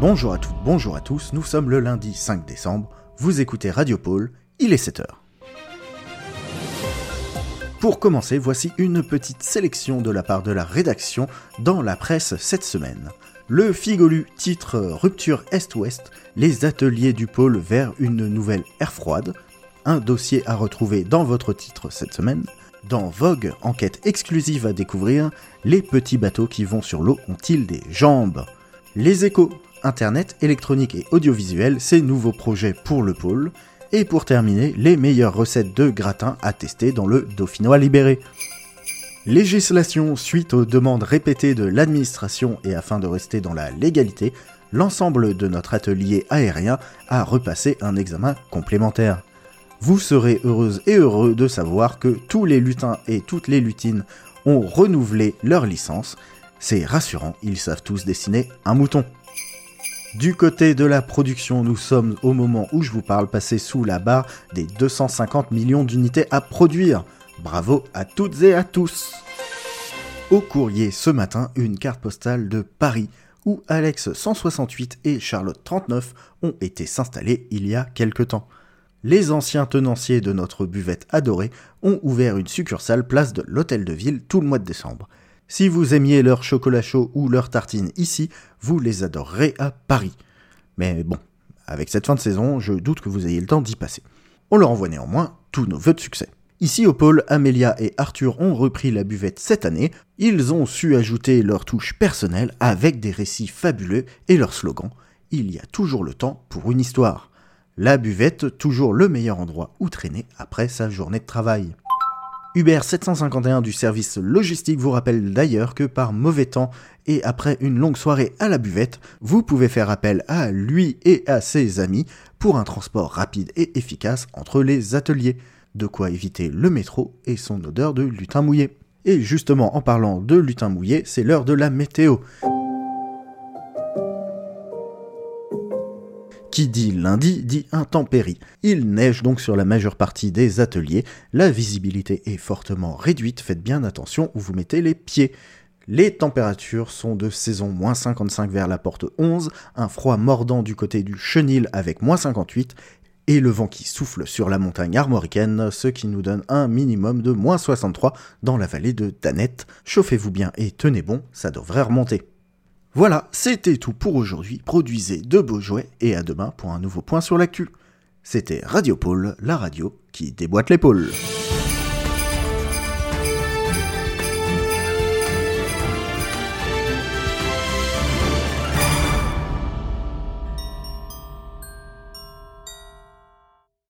Bonjour à toutes, bonjour à tous, nous sommes le lundi 5 décembre, vous écoutez Radio Pôle, il est 7h. Pour commencer, voici une petite sélection de la part de la rédaction dans la presse cette semaine. Le Figolu titre Rupture Est-Ouest, les ateliers du pôle vers une nouvelle ère froide. Un dossier à retrouver dans votre titre cette semaine. Dans Vogue, enquête exclusive à découvrir, les petits bateaux qui vont sur l'eau ont-ils des jambes? Les échos, Internet, électronique et audiovisuel, ces nouveaux projets pour le pôle. Et pour terminer, les meilleures recettes de gratin à tester dans le Dauphinois libéré. Législation suite aux demandes répétées de l'administration et afin de rester dans la légalité, l'ensemble de notre atelier aérien a repassé un examen complémentaire. Vous serez heureuse et heureux de savoir que tous les lutins et toutes les lutines ont renouvelé leur licence. C'est rassurant, ils savent tous dessiner un mouton. Du côté de la production, nous sommes au moment où je vous parle passé sous la barre des 250 millions d'unités à produire. Bravo à toutes et à tous. Au courrier ce matin, une carte postale de Paris où Alex 168 et Charlotte 39 ont été s'installer il y a quelque temps. Les anciens tenanciers de notre buvette adorée ont ouvert une succursale place de l'hôtel de ville tout le mois de décembre. Si vous aimiez leur chocolat chaud ou leur tartine ici, vous les adorerez à Paris. Mais bon, avec cette fin de saison, je doute que vous ayez le temps d'y passer. On leur envoie néanmoins tous nos vœux de succès. Ici au pôle, Amélia et Arthur ont repris la buvette cette année. Ils ont su ajouter leur touche personnelle avec des récits fabuleux et leur slogan Il y a toujours le temps pour une histoire. La buvette, toujours le meilleur endroit où traîner après sa journée de travail. Uber 751 du service logistique vous rappelle d'ailleurs que par mauvais temps et après une longue soirée à la buvette, vous pouvez faire appel à lui et à ses amis pour un transport rapide et efficace entre les ateliers. De quoi éviter le métro et son odeur de lutin mouillé. Et justement, en parlant de lutin mouillé, c'est l'heure de la météo. Qui dit lundi dit intempérie. Il neige donc sur la majeure partie des ateliers, la visibilité est fortement réduite, faites bien attention où vous mettez les pieds. Les températures sont de saison moins 55 vers la porte 11, un froid mordant du côté du chenil avec moins 58, et le vent qui souffle sur la montagne armoricaine, ce qui nous donne un minimum de moins 63 dans la vallée de Danette. Chauffez-vous bien et tenez bon, ça devrait remonter. Voilà, c'était tout pour aujourd'hui. Produisez de beaux jouets et à demain pour un nouveau point sur l'actu. C'était Radio Pôle, la radio qui déboîte l'épaule.